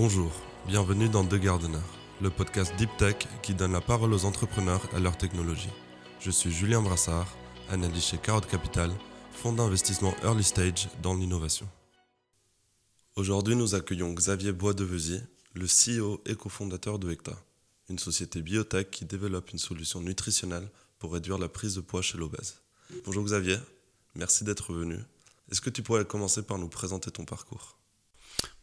Bonjour, bienvenue dans The Gardener, le podcast Deep Tech qui donne la parole aux entrepreneurs et à leur technologie. Je suis Julien Brassard, analyste chez Carotte Capital, fonds d'investissement early stage dans l'innovation. Aujourd'hui, nous accueillons Xavier Boisdevesier, le CEO et cofondateur de Hecta, une société biotech qui développe une solution nutritionnelle pour réduire la prise de poids chez l'obèse. Bonjour Xavier, merci d'être venu. Est-ce que tu pourrais commencer par nous présenter ton parcours?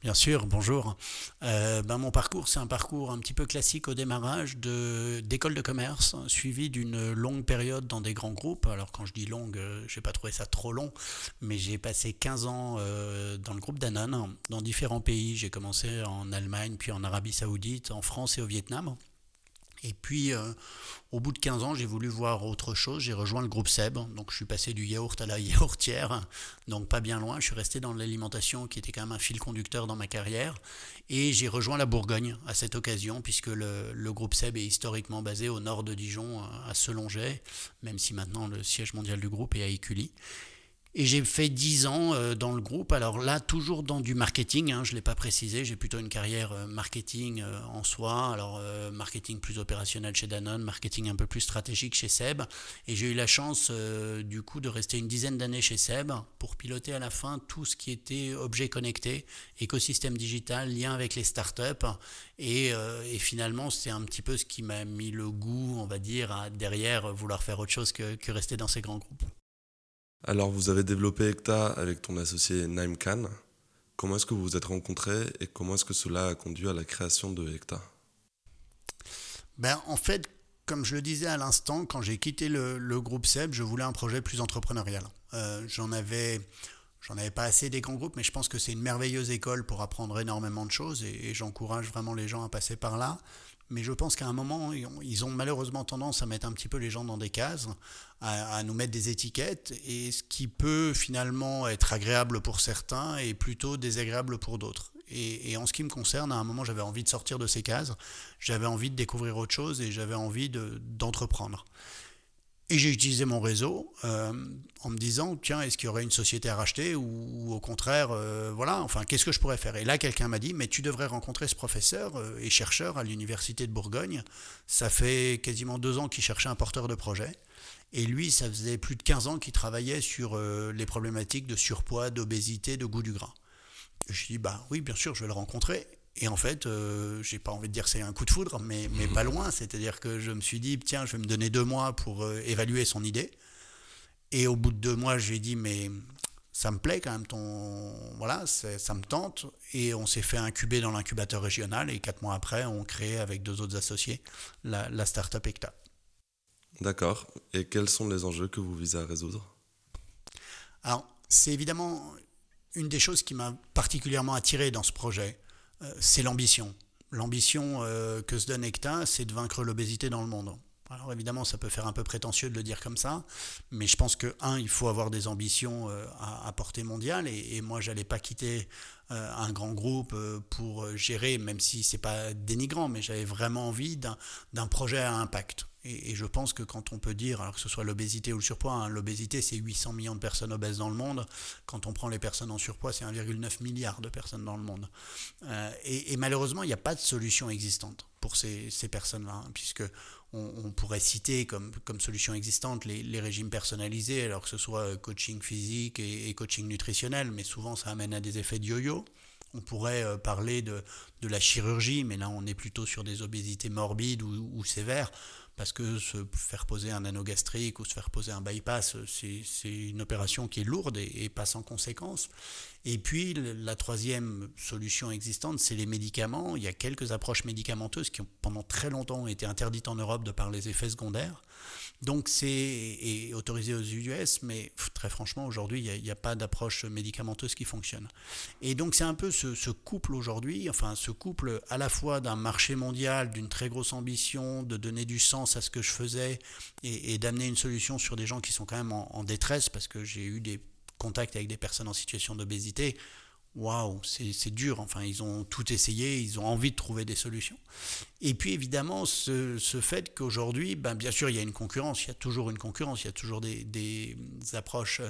Bien sûr, bonjour. Euh, ben mon parcours, c'est un parcours un petit peu classique au démarrage d'école de, commerce, suivi d'une longue période dans des grands groupes. Alors quand je dis longue, euh, je n'ai pas trouvé ça trop long, mais j'ai passé 15 ans euh, dans le groupe Danone, dans différents pays. J'ai commencé en Allemagne, puis en Arabie Saoudite, en France et au Vietnam. Et puis, euh, au bout de 15 ans, j'ai voulu voir autre chose. J'ai rejoint le groupe Seb. Donc, je suis passé du yaourt à la yaourtière. Donc, pas bien loin. Je suis resté dans l'alimentation qui était quand même un fil conducteur dans ma carrière. Et j'ai rejoint la Bourgogne à cette occasion, puisque le, groupe Seb est historiquement basé au nord de Dijon, à Selonget, même si maintenant le siège mondial du groupe est à Écully. Et j'ai fait 10 ans euh, dans le groupe. Alors là, toujours dans du marketing, hein, je ne l'ai pas précisé, j'ai plutôt une carrière euh, marketing euh, en soi. Alors marketing plus opérationnel chez Danone, marketing un peu plus stratégique chez Seb. Et j'ai eu la chance du coup de rester une dizaine d'années chez Seb pour piloter à la fin tout ce qui était objet connecté, écosystème digital, lien avec les startups. Et, finalement, c'est un petit peu ce qui m'a mis le goût, on va dire, à derrière vouloir faire autre chose que rester dans ces grands groupes. Alors, vous avez développé Ecta avec ton associé Naim Khan. Comment est-ce que vous vous êtes rencontrés et comment est-ce que cela a conduit à la création de Ecta ben, En fait, comme je le disais à l'instant, quand j'ai quitté le, groupe SEB, je voulais un projet plus entrepreneurial. Euh, j'en avais. J'en avais pas assez des grands groupes, mais je pense que c'est une merveilleuse école pour apprendre énormément de choses et j'encourage vraiment les gens à passer par là. Mais je pense qu'à un moment, ils ont malheureusement tendance à mettre un petit peu les gens dans des cases, à, nous mettre des étiquettes, et ce qui peut finalement être agréable pour certains est plutôt désagréable pour d'autres. Et, en ce qui me concerne, à un moment, j'avais envie de sortir de ces cases, j'avais envie de découvrir autre chose et j'avais envie d'entreprendre. Et j'ai utilisé mon réseau euh, en me disant, tiens, est-ce qu'il y aurait une société à racheter ou, au contraire, euh, voilà, enfin, qu'est-ce que je pourrais faire? Et là, quelqu'un m'a dit, mais tu devrais rencontrer ce professeur euh, et chercheur à l'université de Bourgogne. Ça fait quasiment deux ans qu'il cherchait un porteur de projet. Et lui, ça faisait plus de 15 ans qu'il travaillait sur les problématiques de surpoids, d'obésité, de goût du gras. Je dis, bah oui, bien sûr, je vais le rencontrer. Et en fait, euh, j'ai pas envie de dire c'est un coup de foudre, mais, mais pas loin. C'est-à-dire que je me suis dit, tiens, je vais me donner deux mois pour euh, évaluer son idée. Et au bout de deux mois, j'ai dit, mais ça me plaît quand même, ton, voilà, ça me tente. Et on s'est fait incuber dans l'incubateur régional. Et quatre mois après, on crée avec deux autres associés la, la startup ECTA. D'accord. Et quels sont les enjeux que vous visez à résoudre? Alors, c'est évidemment une des choses qui m'a particulièrement attiré dans ce projet. Euh, c'est l'ambition. L'ambition euh, que se donne ECTA, c'est de vaincre l'obésité dans le monde. Alors évidemment, ça peut faire un peu prétentieux de le dire comme ça, mais je pense que, un, il faut avoir des ambitions euh, à, portée mondiale, et, et moi, j'allais pas quitter un grand groupe pour gérer, même si c'est pas dénigrant, mais j'avais vraiment envie d'un projet à impact. Et, je pense que quand on peut dire, alors que ce soit l'obésité ou le surpoids, hein, l'obésité c'est 800 millions de personnes obèses dans le monde, quand on prend les personnes en surpoids c'est 1,9 milliard de personnes dans le monde. Euh, et, malheureusement il n'y a pas de solution existante pour ces, personnes-là, hein, puisque on, pourrait citer comme, comme solution existante les, régimes personnalisés, alors que ce soit coaching physique et, coaching nutritionnel, mais souvent ça amène à des effets de yo-yo. On pourrait euh, parler de, de, la chirurgie, mais là on est plutôt sur des obésités morbides ou sévères parce que se faire poser un anneau gastrique ou se faire poser un bypass, c'est une opération qui est lourde et, pas sans conséquences. Et puis la troisième solution existante, c'est les médicaments. Il y a quelques approches médicamenteuses qui ont pendant très longtemps été interdites en Europe de par les effets secondaires. Donc c'est autorisé aux US, mais très franchement aujourd'hui il n'y a, pas d'approche médicamenteuse qui fonctionne. Et donc c'est un peu ce, couple aujourd'hui, enfin ce couple à la fois d'un marché mondial, d'une très grosse ambition, de donner du sens à ce que je faisais et, d'amener une solution sur des gens qui sont quand même en détresse parce que j'ai eu des contact avec des personnes en situation d'obésité, waouh, c'est dur. Enfin, ils ont tout essayé, ils ont envie de trouver des solutions. Et puis évidemment, ce, fait qu'aujourd'hui, ben, bien sûr, il y a une concurrence, il y a toujours une concurrence, il y a toujours des, approches,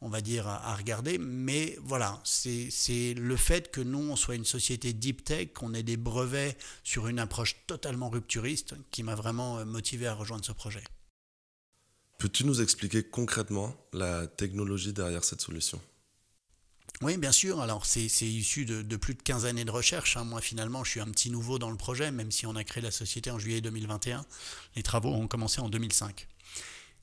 on va dire, à, regarder. Mais voilà, c'est le fait que nous, on soit une société deep tech, qu'on ait des brevets sur une approche totalement rupturiste, qui m'a vraiment motivé à rejoindre ce projet. Peux-tu nous expliquer concrètement la technologie derrière cette solution? Oui, bien sûr. Alors, c'est issu de, plus de 15 années de recherche. Hein. Moi, finalement, je suis un petit nouveau dans le projet, même si on a créé la société en juillet 2021. Les travaux ont commencé en 2005.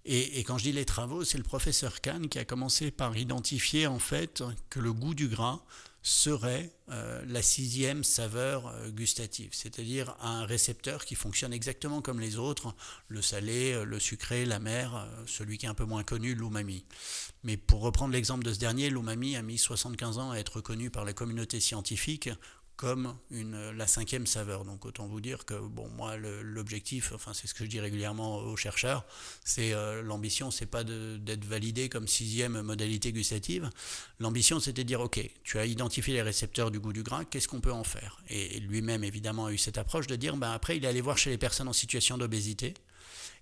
Et, et quand je dis les travaux, c'est le professeur Kahn qui a commencé par identifier, en fait, que le goût du gras serait euh, la sixième saveur euh, gustative, c'est-à-dire un récepteur qui fonctionne exactement comme les autres, le salé, euh, le sucré, la mer, celui qui est un peu moins connu, l'umami. Mais pour reprendre l'exemple de ce dernier, l'umami a mis 75 ans à être reconnu par la communauté scientifique comme une, la cinquième saveur. Donc autant vous dire que bon moi l'objectif, enfin c'est ce que je dis régulièrement aux chercheurs, c'est euh, l'ambition, c'est pas d'être validé comme sixième modalité gustative. L'ambition c'était de dire ok, tu as identifié les récepteurs du goût du gras, qu'est-ce qu'on peut en faire? Et lui-même évidemment a eu cette approche de dire ben après il est allé voir chez les personnes en situation d'obésité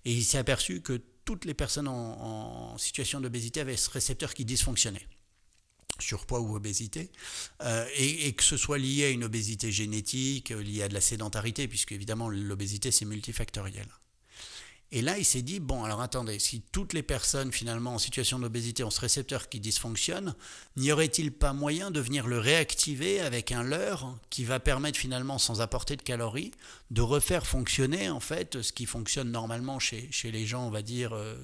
et il s'est aperçu que toutes les personnes en, en situation d'obésité avaient ce récepteur qui dysfonctionnait surpoids ou obésité, euh, et, que ce soit lié à une obésité génétique, euh, lié à de la sédentarité, puisque évidemment l'obésité c'est multifactoriel. Et là, il s'est dit, bon, alors attendez, si toutes les personnes finalement en situation d'obésité ont ce récepteur qui dysfonctionne, n'y aurait-il pas moyen de venir le réactiver avec un leurre qui va permettre finalement, sans apporter de calories, de refaire fonctionner en fait ce qui fonctionne normalement chez, chez les gens, on va dire, euh,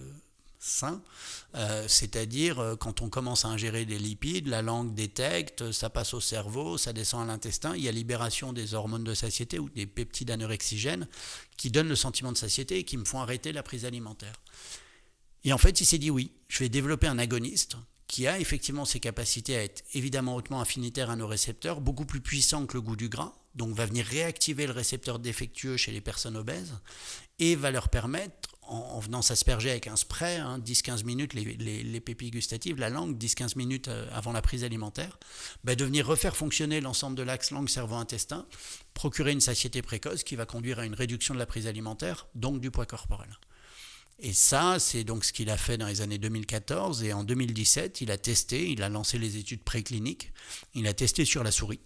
euh, c'est-à-dire euh, quand on commence à ingérer des lipides, la langue détecte, ça passe au cerveau, ça descend à l'intestin, il y a libération des hormones de satiété ou des peptides anorexigènes qui donnent le sentiment de satiété et qui me font arrêter la prise alimentaire. Et en fait, il s'est dit oui, je vais développer un agoniste qui a effectivement ses capacités à être évidemment hautement affinitaire à nos récepteurs, beaucoup plus puissant que le goût du gras, donc va venir réactiver le récepteur défectueux chez les personnes obèses et va leur permettre en, venant s'asperger avec un spray, 10-15 hein, minutes, les, les, gustatives, la langue, 10-15 minutes euh, avant la prise alimentaire, bah, de venir refaire fonctionner l'ensemble de l'axe langue-cerveau-intestin, procurer une satiété précoce qui va conduire à une réduction de la prise alimentaire, donc du poids corporel. Et ça, c'est donc ce qu'il a fait dans les années 2014. Et en 2017, il a testé, il a lancé les études précliniques. Il a testé sur la souris.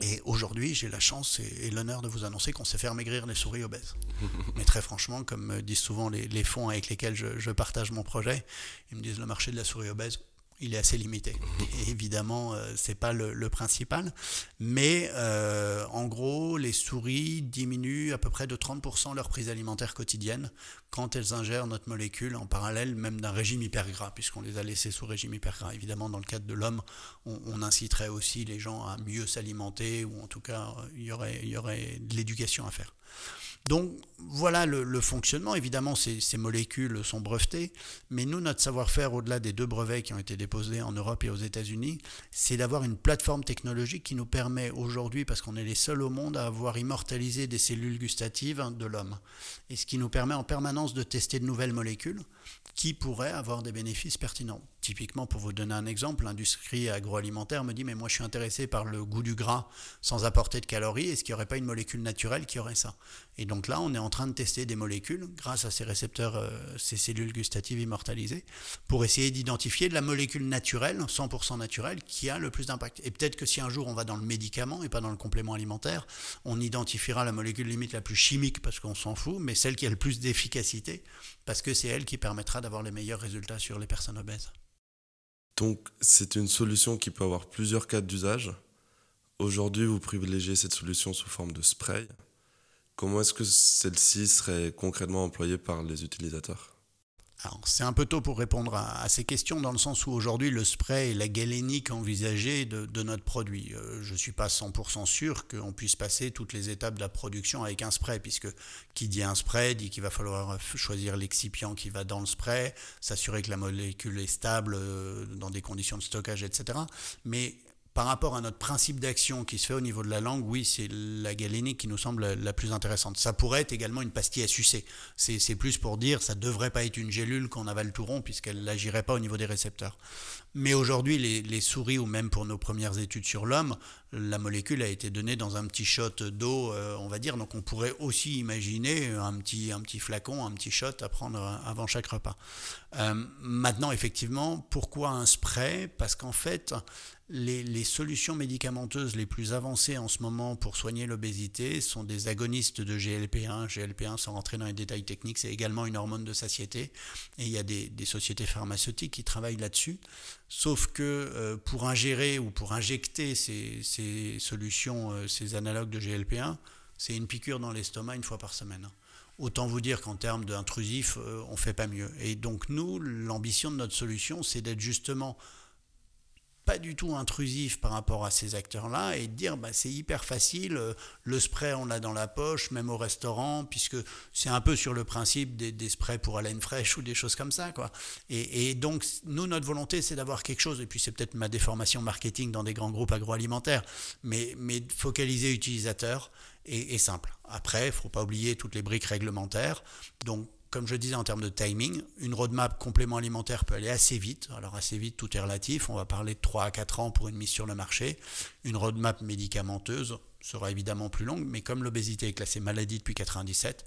Et aujourd'hui, j'ai la chance et, l'honneur de vous annoncer qu'on sait faire maigrir les souris obèses. Mais très franchement, comme disent souvent les, fonds avec lesquels je, je, partage mon projet, ils me disent le marché de la souris obèse, il est assez limité. Et évidemment, euh, c'est pas le, principal, mais euh, en gros, les souris diminuent à peu près de 30% leur prise alimentaire quotidienne quand elles ingèrent notre molécule en parallèle même d'un régime hypergras, puisqu'on les a laissés sous régime hypergras. Évidemment, dans le cadre de l'homme, on, inciterait aussi les gens à mieux s'alimenter, ou en tout cas, il y aurait, il y aurait de l'éducation à faire. Donc voilà le, fonctionnement. Évidemment, ces, molécules sont brevetées, mais nous, notre savoir-faire, au-delà des deux brevets qui ont été déposés en Europe et aux États-Unis, c'est d'avoir une plateforme technologique qui nous permet aujourd'hui, parce qu'on est les seuls au monde à avoir immortalisé des cellules gustatives de l'homme, et ce qui nous permet en permanence de tester de nouvelles molécules qui pourraient avoir des bénéfices pertinents. Typiquement, pour vous donner un exemple, l'industrie agroalimentaire me dit Mais moi, je suis intéressé par le goût du gras sans apporter de calories. Est-ce qu'il n'y aurait pas une molécule naturelle qui aurait ça? Et donc là, on est en train de tester des molécules grâce à ces récepteurs, euh, ces cellules gustatives immortalisées, pour essayer d'identifier de la molécule naturelle, 100% naturelle, qui a le plus d'impact. Et peut-être que si un jour on va dans le médicament et pas dans le complément alimentaire, on identifiera la molécule limite la plus chimique parce qu'on s'en fout, mais celle qui a le plus d'efficacité parce que c'est elle qui permettra d'avoir les meilleurs résultats sur les personnes obèses. Donc c'est une solution qui peut avoir plusieurs cas d'usage. Aujourd'hui, vous privilégiez cette solution sous forme de spray. Comment est-ce que celle-ci serait concrètement employée par les utilisateurs? C'est un peu tôt pour répondre à, ces questions, dans le sens où aujourd'hui le spray est la galénique envisagée de, notre produit. Euh, je ne suis pas 100% sûr qu'on puisse passer toutes les étapes de la production avec un spray, puisque qui dit un spray dit qu'il va falloir choisir l'excipient qui va dans le spray, s'assurer que la molécule est stable euh, dans des conditions de stockage, etc. Mais par rapport à notre principe d'action qui se fait au niveau de la langue, oui, c'est la galénique qui nous semble la, plus intéressante. Ça pourrait être également une pastille à sucer. C'est plus pour dire, ça ne devrait pas être une gélule qu'on avale tout rond puisqu'elle n'agirait pas au niveau des récepteurs. Mais aujourd'hui, les, souris, ou même pour nos premières études sur l'homme, la molécule a été donnée dans un petit shot d'eau, euh, on va dire. Donc on pourrait aussi imaginer un petit, un petit flacon, un petit shot à prendre avant chaque repas. Euh, maintenant, effectivement, pourquoi un spray? Parce qu'en fait, les, solutions médicamenteuses les plus avancées en ce moment pour soigner l'obésité sont des agonistes de GLP-1. GLP-1, sans rentrer dans les détails techniques, c'est également une hormone de satiété. Et il y a des, sociétés pharmaceutiques qui travaillent là-dessus. Sauf que euh, pour ingérer ou pour injecter ces, solutions, euh, ces analogues de GLP-1, c'est une piqûre dans l'estomac une fois par semaine. Autant vous dire qu'en termes d'intrusif, euh, on ne fait pas mieux. Et donc nous, l'ambition de notre solution, c'est d'être justement pas du tout intrusif par rapport à ces acteurs-là et dire bah, c'est hyper facile, euh, le spray on l'a dans la poche, même au restaurant, puisque c'est un peu sur le principe des, sprays pour haleine fraîche ou des choses comme ça. Quoi. Et, donc, nous, notre volonté, c'est d'avoir quelque chose, et puis c'est peut-être ma déformation marketing dans des grands groupes agroalimentaires, mais, mais focaliser utilisateur et, et simple. Après, il ne faut pas oublier toutes les briques réglementaires. Donc, comme je disais en termes de timing, une roadmap complément alimentaire peut aller assez vite. Alors assez vite, tout est relatif. On va parler de 3 à 4 ans pour une mise sur le marché. Une roadmap médicamenteuse sera évidemment plus longue, mais comme l'obésité est classée maladie depuis 1997,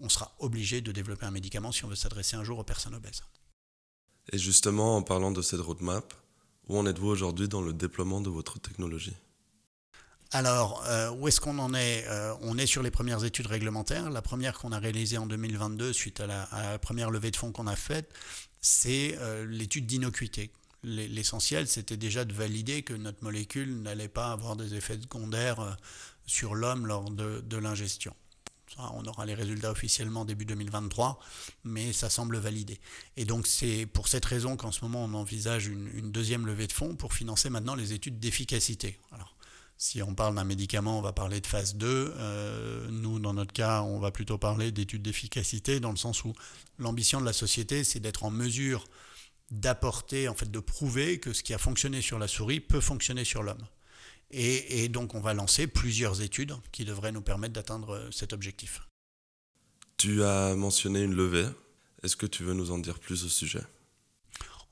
on sera obligé de développer un médicament si on veut s'adresser un jour aux personnes obèses. Et justement, en parlant de cette roadmap, où en êtes-vous aujourd'hui dans le déploiement de votre technologie? Alors, euh, où est-ce qu'on en est euh, On est sur les premières études réglementaires. La première qu'on a réalisée en 2022, suite à la, première levée de fonds qu'on a faite, c'est euh, l'étude d'innocuité. L'essentiel, c'était déjà de valider que notre molécule n'allait pas avoir des effets secondaires sur l'homme lors de, l'ingestion. On aura les résultats officiellement début 2023, mais ça semble validé. Et donc c'est pour cette raison qu'en ce moment on envisage une, deuxième levée de fonds pour financer maintenant les études d'efficacité. Si on parle d'un médicament, on va parler de phase 2. Euh, nous, dans notre cas, on va plutôt parler d'études d'efficacité, dans le sens où l'ambition de la société, c'est d'être en mesure d'apporter, en fait, de prouver que ce qui a fonctionné sur la souris peut fonctionner sur l'homme. Et, et, donc, on va lancer plusieurs études qui devraient nous permettre d'atteindre cet objectif. Tu as mentionné une levée. Est-ce que tu veux nous en dire plus au sujet?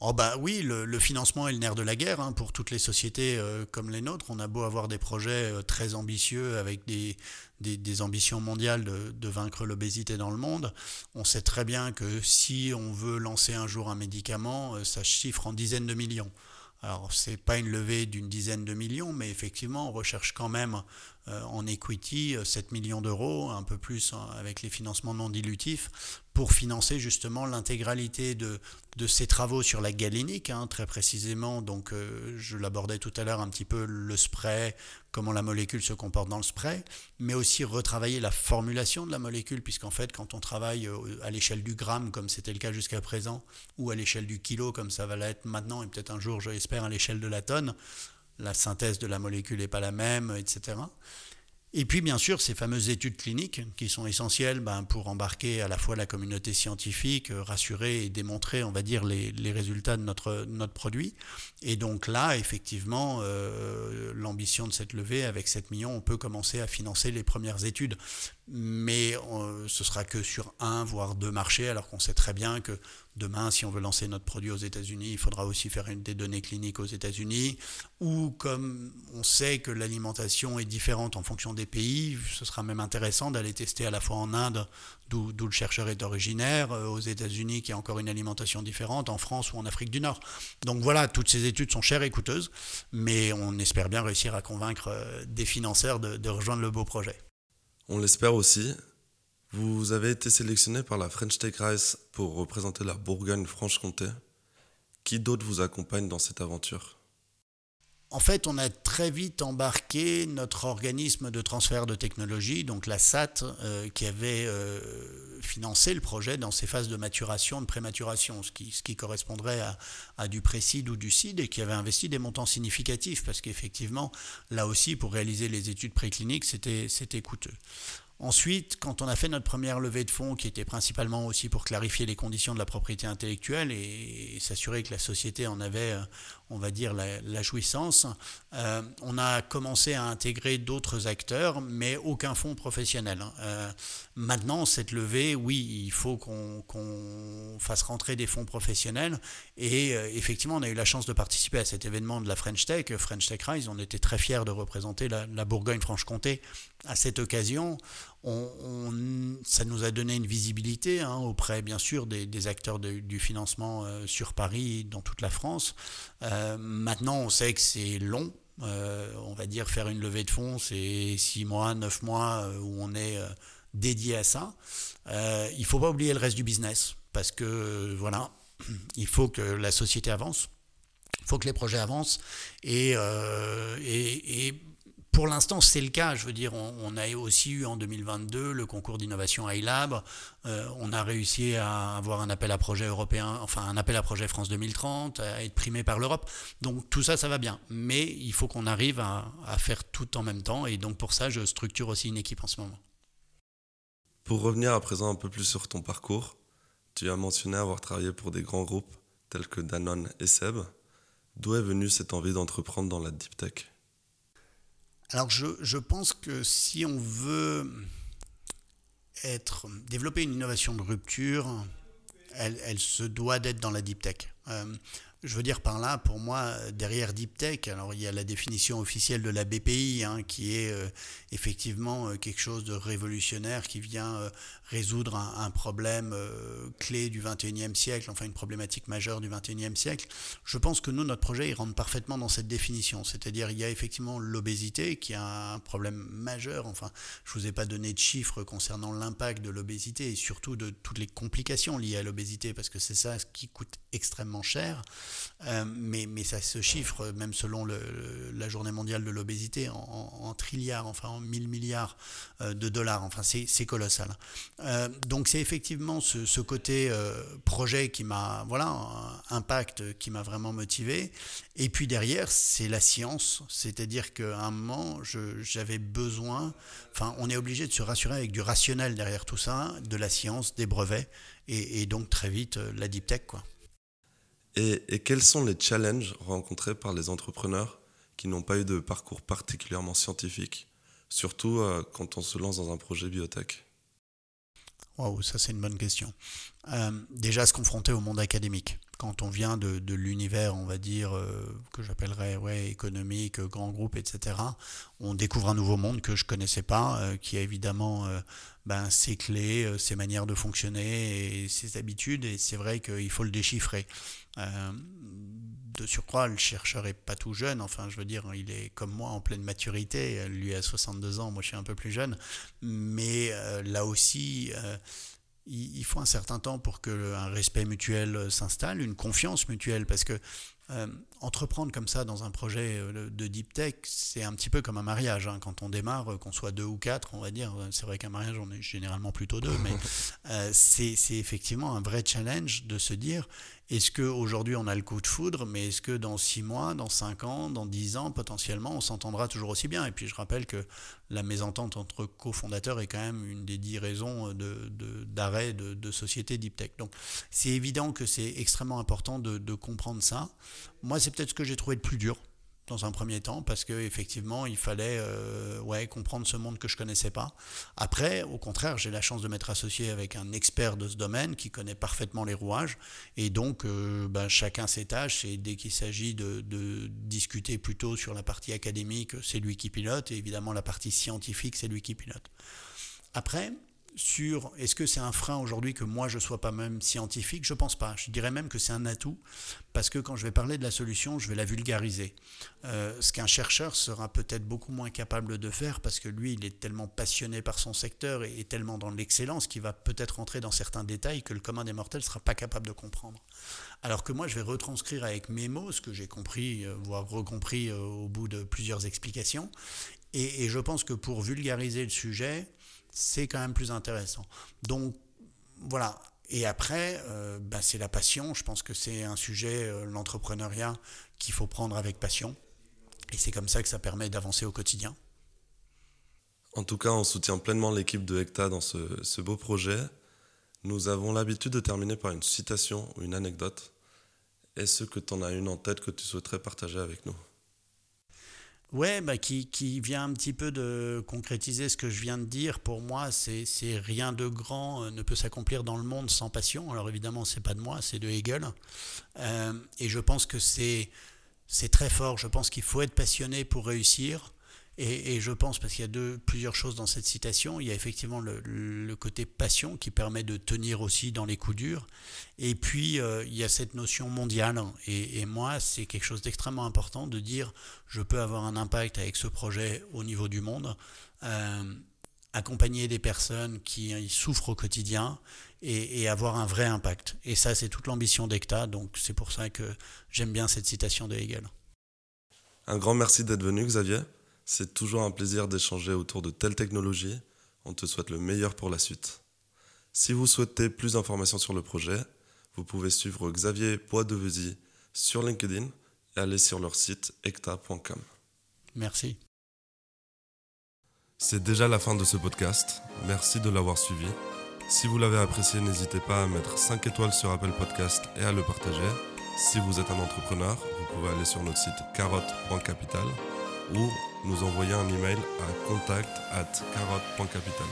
Oh bah oui, le, financement est le nerf de la guerre hein, pour toutes les sociétés euh, comme les nôtres. On a beau avoir des projets euh, très ambitieux avec des, ambitions mondiales de, vaincre l'obésité dans le monde. On sait très bien que si on veut lancer un jour un médicament, euh, ça chiffre en dizaines de millions. Alors, ce n'est pas une levée d'une dizaine de millions, mais effectivement, on recherche quand même en equity 7 euh, millions d'euros, un peu plus hein, avec les financements non dilutifs, pour financer justement l'intégralité de, de ces travaux sur la galénique, hein, très précisément. Donc, euh, je l'abordais tout à l'heure un petit peu le spray, comment la molécule se comporte dans le spray, mais aussi retravailler la formulation de la molécule, puisqu'en fait, quand on travaille à l'échelle du gramme, comme c'était le cas jusqu'à présent, ou à l'échelle du kilo, comme ça va l'être maintenant, et peut-être un jour, je l'espère, à l'échelle de la tonne, la synthèse de la molécule n'est pas la même, etc. Et puis bien sûr ces fameuses études cliniques qui sont essentielles ben, pour embarquer à la fois la communauté scientifique, euh, rassurer et démontrer, on va dire, les, résultats de notre, produit. Et donc là, effectivement, euh, l'ambition de cette levée, avec 7 millions, on peut commencer à financer les premières études. Mais euh, ce sera que sur un, voire deux marchés, alors qu'on sait très bien que Demain, si on veut lancer notre produit aux États-Unis, il faudra aussi faire une, des données cliniques aux États-Unis. Ou comme on sait que l'alimentation est différente en fonction des pays, ce sera même intéressant d'aller tester à la fois en Inde, d'où le chercheur est originaire, euh, aux États-Unis qui a encore une alimentation différente, en France ou en Afrique du Nord. Donc voilà, toutes ces études sont chères et coûteuses, mais on espère bien réussir à convaincre euh, des financeurs de rejoindre le beau projet. On l'espère aussi. Vous avez été sélectionné par la French Tech Race pour représenter la Bourgogne-Franche-Comté. Qui d'autre vous accompagne dans cette aventure? En fait, on a très vite embarqué notre organisme de transfert de technologie, donc la SAT, euh, qui avait euh, financé le projet dans ses phases de maturation, de prématuration, ce qui, correspondrait à, à, du précide ou du CID, et qui avait investi des montants significatifs, parce qu'effectivement, là aussi, pour réaliser les études précliniques, c'était coûteux. Ensuite, quand on a fait notre première levée de fonds, qui était principalement aussi pour clarifier les conditions de la propriété intellectuelle et, s'assurer que la société en avait, euh, on va dire, la, jouissance, euh, on a commencé à intégrer d'autres acteurs, mais aucun fonds professionnel. Hein. Euh, maintenant, cette levée, oui, il faut qu'on fasse rentrer des fonds professionnels. Et effectivement, on a eu la chance de participer à cet événement de la French Tech, French Tech Rise. On était très fiers de représenter la, la Bourgogne-Franche-Comté à cette occasion ça nous a donné une visibilité hein, auprès, bien sûr, des, acteurs du financement euh, sur Paris, dans toute la France. Euh, maintenant, on sait que c'est long. Euh, on va dire faire une levée de fonds, c'est 6 mois, 9 mois où on est dédié à ça. il ne faut pas oublier le reste du business parce que voilà, il faut que la société avance. Il faut que les projets avancent et pour l'instant, c'est le cas. Je veux dire, on, a aussi eu en 2022 le concours d'innovation iLab. Euh, on a réussi à avoir un appel à projet européen, enfin un appel à projet France 2030, à être primé par l'Europe. Donc tout ça, ça va bien. Mais il faut qu'on arrive à, à, faire tout en même temps. Et donc pour ça, je structure aussi une équipe en ce moment. Pour revenir à présent un peu plus sur ton parcours, tu as mentionné avoir travaillé pour des grands groupes tels que Danone et Seb. D'où est venue cette envie d'entreprendre dans la deep tech? Alors je, pense que si on veut être, développer une innovation de rupture, elle, se doit d'être dans la deep tech. Euh, je veux dire par là, pour moi, derrière Deep Tech, alors il y a la définition officielle de la BPI, hein, qui est euh, effectivement euh, quelque chose de révolutionnaire qui vient euh, résoudre un, problème clé du 21e siècle, enfin une problématique majeure du 21e siècle. Je pense que nous, notre projet, il rentre parfaitement dans cette définition. C'est-à-dire, il y a effectivement l'obésité, qui est un problème majeur. Enfin, je ne vous ai pas donné de chiffres concernant l'impact de l'obésité et surtout de toutes les complications liées à l'obésité, parce que c'est ça qui coûte extrêmement cher. Euh, mais, mais, ça se chiffre, même selon la journée mondiale de l'obésité, en, en, trilliards, enfin en 1000 milliards euh, de dollars. Enfin, c'est colossal. Euh, donc c'est effectivement ce, ce côté projet qui m'a, voilà, impact qui m'a vraiment motivé. Et puis derrière, c'est la science. C'est-à-dire qu'à un moment, j'avais besoin, enfin, on est obligé de se rassurer avec du rationnel derrière tout ça, de la science, des brevets, et, et donc très vite la deep tech, quoi. Et, quels sont les challenges rencontrés par les entrepreneurs qui n'ont pas eu de parcours particulièrement scientifique, surtout euh, quand on se lance dans un projet biotech? Waouh, ça c'est une bonne question. Euh, déjà se confronter au monde académique. Quand on vient de, l'univers, on va dire, euh, que j'appellerais ouais, économique, grand groupe, etc., on découvre un nouveau monde que je ne connaissais pas, qui a évidemment ben, ses clés, ses manières de fonctionner et ses habitudes, et c'est vrai qu'il faut le déchiffrer. Euh, de surcroît, le chercheur est pas tout jeune, enfin je veux dire, il est comme moi en pleine maturité, lui a 62 ans, moi je suis un peu plus jeune, mais euh, là aussi, il, faut un certain temps pour qu'un respect mutuel s'installe, une confiance mutuelle, parce que euh, entreprendre comme ça dans un projet euh, de deep tech, c'est un petit peu comme un mariage. Hein. Quand on démarre, euh, qu'on soit deux ou quatre, on va dire, c'est vrai qu'un mariage, on est généralement plutôt deux, mais c'est effectivement un vrai challenge de se dire, est-ce qu'aujourd'hui on a le coup de foudre, mais est-ce que dans six mois, dans cinq ans, dans dix ans, potentiellement, on s'entendra toujours aussi bien? Et puis je rappelle que la mésentente entre cofondateurs est quand même une des dix raisons d'arrêt de, de, de, société deep tech. Donc c'est évident que c'est extrêmement important de, de comprendre ça. Moi, c'est peut-être ce que j'ai trouvé le plus dur dans un premier temps parce que effectivement il fallait euh, ouais comprendre ce monde que je connaissais pas. Après au contraire j'ai la chance de m'être associé avec un expert de ce domaine qui connaît parfaitement les rouages. Et donc euh, ben, chacun ses tâches. Et dès qu'il s'agit de, de, discuter plutôt sur la partie académique c'est lui qui pilote. Et évidemment la partie scientifique c'est lui qui pilote. Après sur est-ce que c'est un frein aujourd'hui que moi je ne sois pas même scientifique? Je ne pense pas. Je dirais même que c'est un atout parce que quand je vais parler de la solution, je vais la vulgariser. Euh, ce qu'un chercheur sera peut-être beaucoup moins capable de faire parce que lui, il est tellement passionné par son secteur et, tellement dans l'excellence qu'il va peut-être rentrer dans certains détails que le commun des mortels ne sera pas capable de comprendre. Alors que moi, je vais retranscrire avec mes mots ce que j'ai compris, euh, voire recompris euh, au bout de plusieurs explications. et je pense que pour vulgariser le sujet, c'est quand même plus intéressant. Donc voilà. Et après, euh, bah, c'est la passion. Je pense que c'est un sujet, euh, l'entrepreneuriat, qu'il faut prendre avec passion. Et c'est comme ça que ça permet d'avancer au quotidien. En tout cas, on soutient pleinement l'équipe de Hecta dans ce, ce beau projet. Nous avons l'habitude de terminer par une citation ou une anecdote. Est-ce que tu en as une en tête que tu souhaiterais partager avec nous? Ouais, bah, qui, qui, vient un petit peu de concrétiser ce que je viens de dire. Pour moi, c'est rien de grand euh, ne peut s'accomplir dans le monde sans passion. Alors évidemment, c'est pas de moi, c'est de Hegel. Euh, et je pense que c'est très fort. Je pense qu'il faut être passionné pour réussir. Et, je pense, parce qu'il y a deux, plusieurs choses dans cette citation, il y a effectivement le, côté passion qui permet de tenir aussi dans les coups durs. Et puis, euh, il y a cette notion mondiale. Et, moi, c'est quelque chose d'extrêmement important de dire, je peux avoir un impact avec ce projet au niveau du monde. Euh, accompagner des personnes qui souffrent au quotidien et, et, avoir un vrai impact. Et ça, c'est toute l'ambition d'ECTA, donc c'est pour ça que j'aime bien cette citation de Hegel. Un grand merci d'être venu, Xavier. C'est toujours un plaisir d'échanger autour de telles technologies. On te souhaite le meilleur pour la suite. Si vous souhaitez plus d'informations sur le projet, vous pouvez suivre Xavier Poidevezy sur LinkedIn et aller sur leur site ecta.com. Merci. C'est déjà la fin de ce podcast. Merci de l'avoir suivi. Si vous l'avez apprécié, n'hésitez pas à mettre 5 étoiles sur Apple Podcast et à le partager. Si vous être un entrepreneur, vous pouvez aller sur notre site carotte.capital ou nous envoyer un email à contact at carotte.capital.